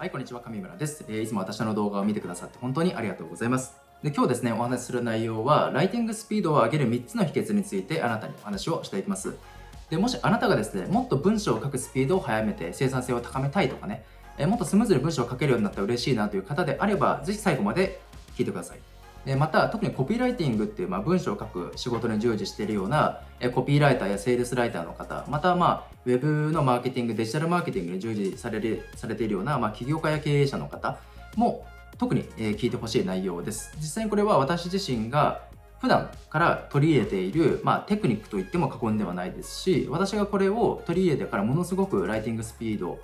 はい、こんにちは、上村です、えー、いつも私の動画を見てくださって本当にありがとうございます。で今日ですね、お話しする内容は、ライティングスピードを上げる3つの秘訣についてあなたにお話をしていきます。でもしあなたがですね、もっと文章を書くスピードを速めて生産性を高めたいとかね、えー、もっとスムーズに文章を書けるようになったら嬉しいなという方であれば、ぜひ最後まで聞いてください。でまた特にコピーライティングっていう、まあ、文章を書く仕事に従事しているようなえコピーライターやセールスライターの方またまあウェブのマーケティングデジタルマーケティングに従事されるされているような、まあ、起業家や経営者の方も特に、え聞いてほしい内容です。実際にこれは私自身が普段から取り入れている、まあ、テクニックといっても過言ではないですし私がこれを取り入れてからものすごくライティングスピード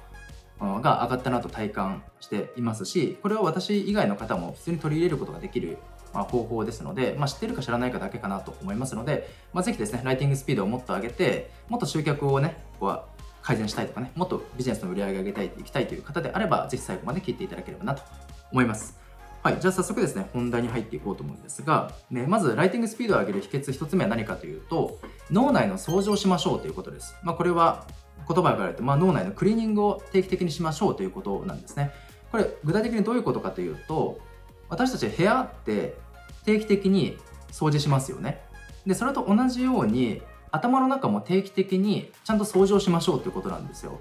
が上がったなと体感していますしこれは私以外の方も普通に取り入れることができるま方法ですので、まあ、知ってるか知らないかだけかなと思いますので、まあ、ぜひですね、ライティングスピードをもっと上げて、もっと集客をね、ここは改善したいとかね、もっとビジネスの売り上げ上げたい、いきたいという方であれば、ぜひ最後まで聞いていただければなと思います。はい、じゃあ早速ですね、本題に入っていこうと思うんですが、ね、まずライティングスピードを上げる秘訣1つ目は何かというと、脳内の掃除をしましょうということです。まあ、これは言葉が言われて、まあ、脳内のクリーニングを定期的にしましょうということなんですね。これ具体的にどういうことかというと私たち部屋って定期的に掃除しますよね。でそれと同じように頭の中も定期的にちゃんと掃除をしましょうということなんですよ。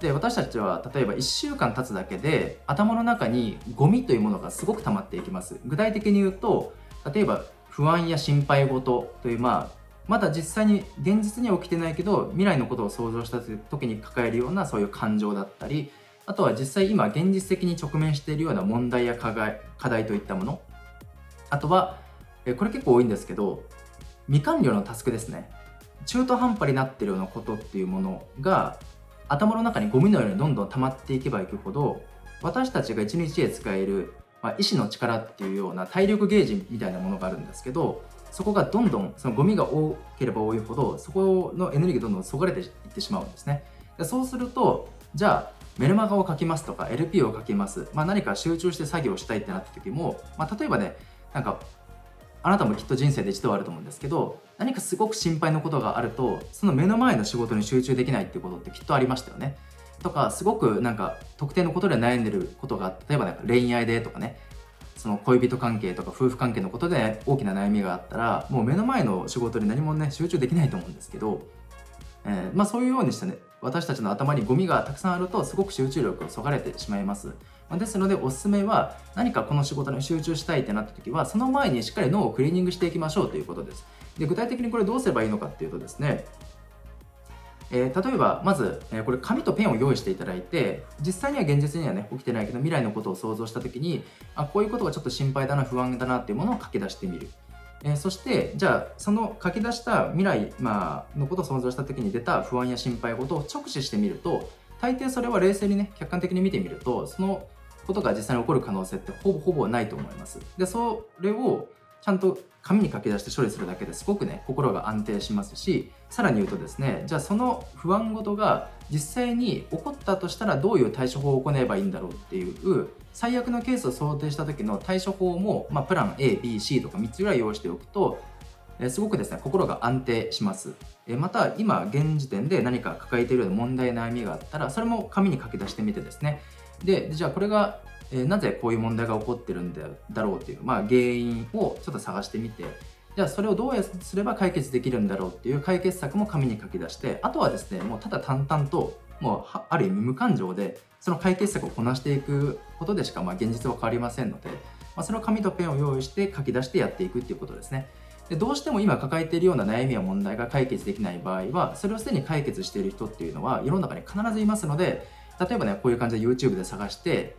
で私たちは例えば1週間経つだけで頭の中にゴミというものがすごく溜まっていきます。具体的に言うと例えば不安や心配事というまあまだ実際に現実には起きてないけど未来のことを想像した時に抱えるようなそういう感情だったりあとは実際今現実的に直面しているような問題や課題課題といったものあとは、これ結構多いんですけど、未完了のタスクですね。中途半端になっているようなことっていうものが頭の中にゴミのようにどんどん溜まっていけばいくほど私たちが1日で使える、まあ、意志の力っていうような体力ゲージみたいなものがあるんですけどそこがどんどんそのゴミが多ければ多いほどそこのエネルギーがどんどんそがれていってしまうんですねでそうするとじゃあメルマガを書きますとか LP を書きます、まあ、何か集中して作業したいってなった時も、まあ、例えばねなんかあなたもきっと人生で一度はあると思うんですけど何かすごく心配なことがあるとその目の前の仕事に集中できないってことってきっとありましたよね。とかすごくなんか特定のことで悩んでることが例えばなんか恋愛でとかねその恋人関係とか夫婦関係のことで大きな悩みがあったらもう目の前の仕事に何もね集中できないと思うんですけど、えー、まあ、そういうようにしてね私たちの頭にゴミがたくさんあるとすごく集中力をそがれてしまいます。ですのでおすすめは何かこの仕事に集中したいってなった時はその前にしっかり脳をクリーニングしていきましょうということです。で具体的にこれどうすればいいのかっていうとですねえー、例えばまず、えー、これ紙とペンを用意していただいて実際には現実にはね起きてないけど未来のことを想像した時にあこういうことがちょっと心配だな不安だなっていうものを書き出してみる、えー、そしてじゃあその書き出した未来、まあのことを想像した時に出た不安や心配事を直視してみると大抵それは冷静にね客観的に見てみるとそのことが実際に起こる可能性ってほぼほぼないと思います。で、それをちゃんと紙に書き出して処理するだけですごくね、心が安定しますし、さらに言うとですね、じゃあその不安事が実際に起こったとしたらどういう対処法を行えばいいんだろうっていう、最悪のケースを想定した時の対処法も、まあ、プラン A、B、C とか3つぐらい用意しておくと、えすごくですね、心が安定します。えまた、今、現時点で何か抱えているような問題、悩みがあったら、それも紙に書き出してみてですね、でじゃあこれが、え、なぜこういう問題が起こってるんだろうっていう、まあ、原因をちょっと探してみてじゃあそれをどうすれば解決できるんだろうっていう解決策も紙に書き出してあとはですねもうただ淡々ともうある意味無感情でその解決策をこなしていくことでしかまあ現実は変わりませんので、まあ、その紙とペンを用意して書き出してやっていくっていうことですね。でどうしても今抱えているような悩みや問題が解決できない場合はそれをすでに解決している人っていうのは世の中に必ずいますので例えばねこういう感じで YouTube で探して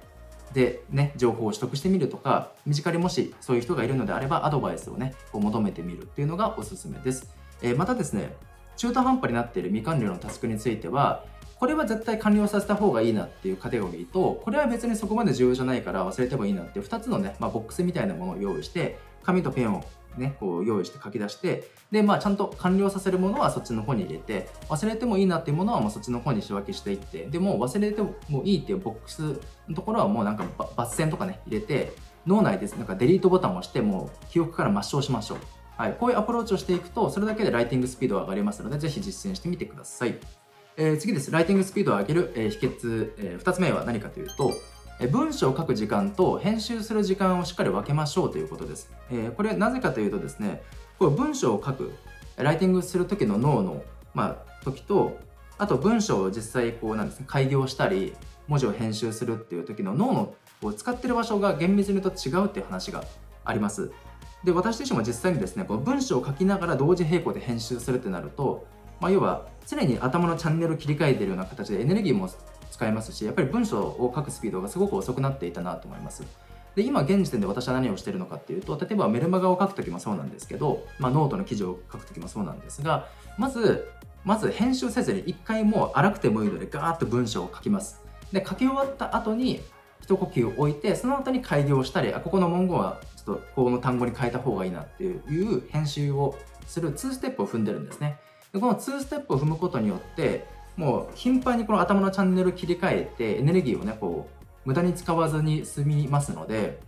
でね情報を取得してみるとか身近にもしそういう人がいるのであればアドバイスをねこう求めてみるっていうのがおすすめです、えー、またですね中途半端になっている未完了のタスクについてはこれは絶対完了させた方がいいなっていうカテゴリーとこれは別にそこまで重要じゃないから忘れてもいいなっていう2つのね、まあ、ボックスみたいなものを用意して紙とペンをね、こう用意して書き出して、で、まあ、ちゃんと完了させるものはそっちの方に入れて、忘れてもいいなっていうものはもうそっちの方に仕分けしていって、でも忘れてもいいっていうボックスのところはもうなんか抜線とかね、入れて、脳内でなんかデリートボタンを押して、もう記憶から抹消しましょう。はい、こういうアプローチをしていくと、それだけでライティングスピードが上がりますので、ぜひ実践してみてください。えー、次です。ライティングスピードを上げる、えー、秘訣、えー、2つ目は何かというと、文章を書く時間と編集する時間をしっかり分けましょうということです。え、これなぜかというとですね、これ文章を書く、ライティングする時の脳の、まあ、時と、あと文章を実際こうなんですね、開業したり、文字を編集するっていう時の脳のを使ってる場所が厳密に言うと違うっていう話があります。で、私自身も実際にですね、この文章を書きながら同時並行で編集するってなると、まあ、要は常に頭のチャンネルを切り替えてるような形でエネルギーも使えますしやっぱり文章を書くスピードがすごく遅くなっていたなと思います。で今現時点で私は何をしているのかっていうと例えばメルマガを書くときもそうなんですけど、まあ、ノートの記事を書くときもそうなんですがまずまず編集せずに一回もう荒くてもいいのでガーッと文章を書きます。で書き終わった後に一呼吸を置いてその後に改行したりあここの文言はちょっとこの単語に変えた方がいいなっていう編集をする2ステップを踏んでるんですね。でこの2ステップを踏むことによってもう頻繁にこの頭のチャンネル切り替えてエネルギーをねこう無駄に使わずに済みますので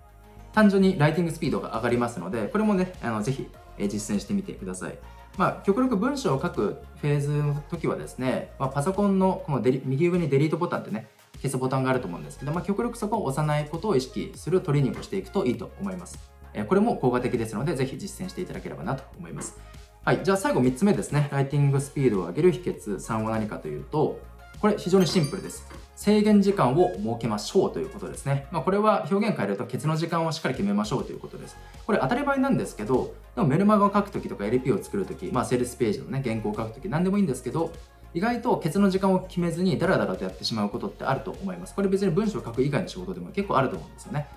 単純にライティングスピードが上がりますのでこれもねあのぜひ実践してみてくださいまあ、極力文章を書くフェーズの時はですね、まあ、パソコンのこのデリ右上にデリートボタンってね消すボタンがあると思うんですけど、まあ、極力そこを押さないことを意識するトレーニングをしていくといいと思います。これも効果的ですので、ぜひ実践していただければなと思います。はい、じゃあ最後3つ目ですね。ライティングスピードを上げる秘訣3は何かというと、これ非常にシンプルです。制限時間を設けましょうということですね。まあ、これは表現変えるとケツの時間をしっかり決めましょうということです。これ当たり前なんですけど、でもメルマガを書くときとか LP を作るとき、まあ、セールスページのね、原稿を書くとき何でもいいんですけど、意外とケツの時間を決めずにダラダラとやってしまうことってあると思います。これ別に文章を書く以外の仕事でも結構あると思うんですよね。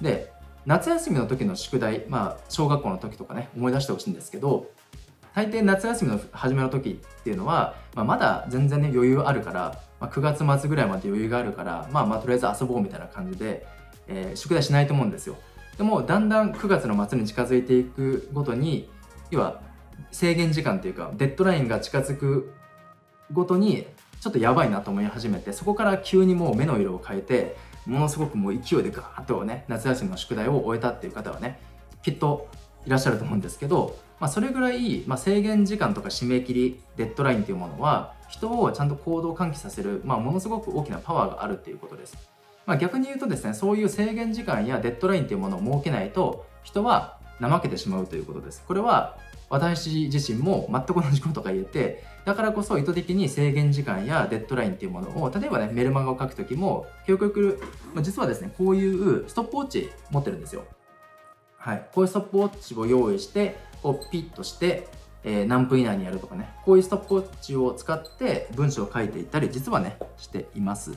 で、夏休みの時の宿題、まあ、小学校の時とかね、思い出してほしいんですけど、大抵夏休みの初めの時っていうのは、まあ、まだ全然ね余裕あるから、まあ、9月末ぐらいまで余裕があるから、まあ、まあとりあえず遊ぼうみたいな感じで、えー、宿題しないと思うんですよ。でもだんだん9月の末に近づいていくごとに要は制限時間っていうかデッドラインが近づくごとにちょっとやばいなと思い始めてそこから急にもう目の色を変えてものすごくもう勢いでガーッとね夏休みの宿題を終えたっていう方はねきっといらっしゃると思うんですけどまあ、それぐらい、まあ、制限時間とか締め切りデッドラインというものは人をちゃんと行動喚起させる、まあ、ものすごく大きなパワーがあるっていうことです、まあ、逆に言うとですねそういう制限時間やデッドラインというものを設けないと人は怠けてしまうということです。これは私自身も全く同じことが言えてだからこそ意図的に制限時間やデッドラインっていうものを例えばねメルマガを書くときも極力、まあ、実はですねこういうストップウォッチ持ってるんですよ。はい、こういうストップウォッチを用意してこうピッとして、えー、何分以内にやるとかね。こういうストップウォッチを使って文章を書いていったり実はねしています、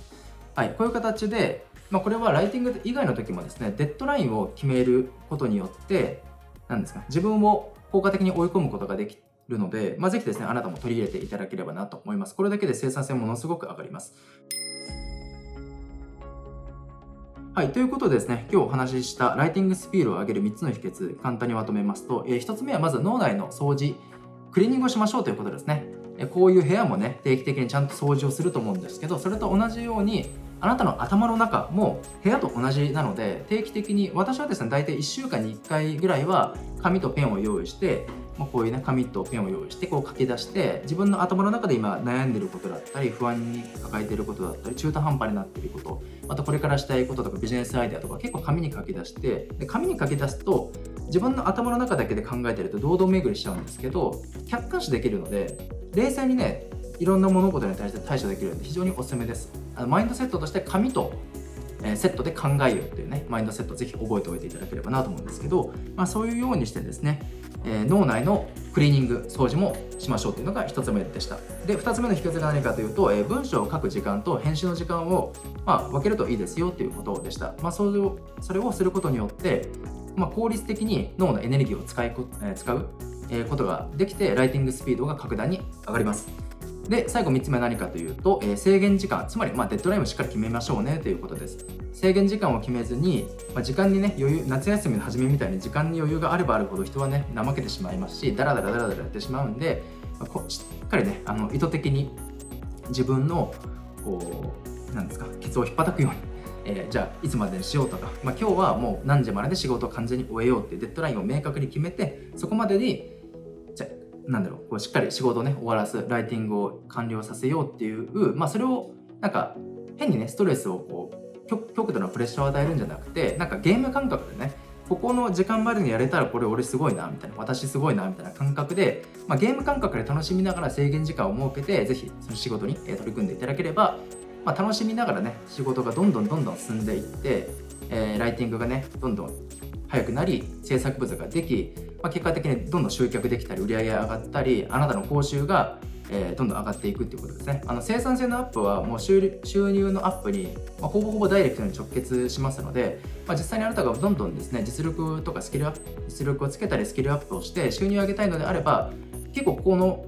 はい、こういう形で、まあ、これはライティング以外の時もですねデッドラインを決めることによって何ですか自分を効果的に追い込むことができるので、まあ、ぜひですねあなたも取り入れていただければなと思います。これだけで生産性ものすごく上がります。はい、ということでですね、今日お話ししたライティングスピードを上げる3つの秘訣、簡単にまとめますと、えー、1つ目はまず脳内の掃除、クリーニングをしましょうということですね。えこういう部屋もね、定期的にちゃんと掃除をすると思うんですけど、それと同じように、あなたの頭の中も部屋と同じなので、定期的に、私はですね、大体1週間に1回ぐらいは紙とペンを用意して、こういうね紙とペンを用意してこう書き出して自分の頭の中で今悩んでることだったり不安に抱えていることだったり中途半端になっていることまたこれからしたいこととかビジネスアイデアとか結構紙に書き出してで紙に書き出すと自分の頭の中だけで考えてると堂々巡りしちゃうんですけど客観視できるので冷静にねいろんな物事に対して対処できるので非常におすすめです。あのマインドセットとして紙とえセットで考えようっていうねマインドセットぜひ覚えておいていただければなと思うんですけど、まあ、そういうようにしてですねえー、脳内のクリーニング掃除もしましょうというのが1つ目でした。で2つ目の秘訣が何かというと、えー、文章を書く時間と編集の時間を、まあ、分けるといいですよということでした、まあ、それをそれをすることによって、まあ、効率的に脳のエネルギーを使い、えー、使うことができてライティングスピードが格段に上がります。で最後3つ目は何かというと、えー、制限時間つまり、まあ、デッドラインをしっかり決めましょうねということです。制限時間を決めずに、まあ、時間にね余裕夏休みの初めみたいに時間に余裕があればあるほど人はね怠けてしまいますしダラダラダラダラやってしまうんで、まあ、こしっかりねあの意図的に自分のこうなんですかケツを引っ叩くようにえー、じゃあいつまでにしようとか、まあ、今日はもう何時までで仕事を完全に終えようっていうデッドラインを明確に決めてそこまでになんだろうこうしっかり仕事をね終わらすライティングを完了させようっていうまあそれをなんか変にねストレスをこう極度のプレッシャーを与えるんじゃなくてなんかゲーム感覚でねここの時間までにやれたらこれ俺すごいなみたいな私すごいなみたいな感覚で、まあ、ゲーム感覚で楽しみながら制限時間を設けてぜひその仕事に取り組んでいただければ、まあ、楽しみながらね仕事がどんどんどんどん進んでいって、えー、ライティングがねどんどん早くなり制作物ができ、まあ、結果的にどんどん集客できたり売り上げ上がったりあなたの報酬がえー、どんどん上がっていくっていうことですね。あの生産性のアップはもう収入のアップに、まあ、ほぼほぼダイレクトに直結しますので、まあ、実際にあなたがどんどんですね実力とかスキルアップ実力をつけたりスキルアップをして収入を上げたいのであれば結構ここの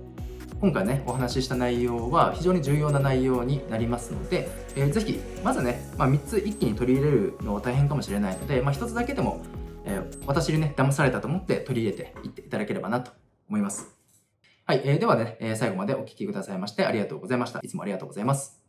今回ねお話しした内容は非常に重要な内容になりますので、えー、ぜひまずね、まあ、3つ一気に取り入れるのは大変かもしれないので、まあ、1つだけでも、私にね騙されたと思って取り入れていっていただければなと思います。はい、えー、ではね、え、最後までお聴きくださいましてありがとうございました。いつもありがとうございます。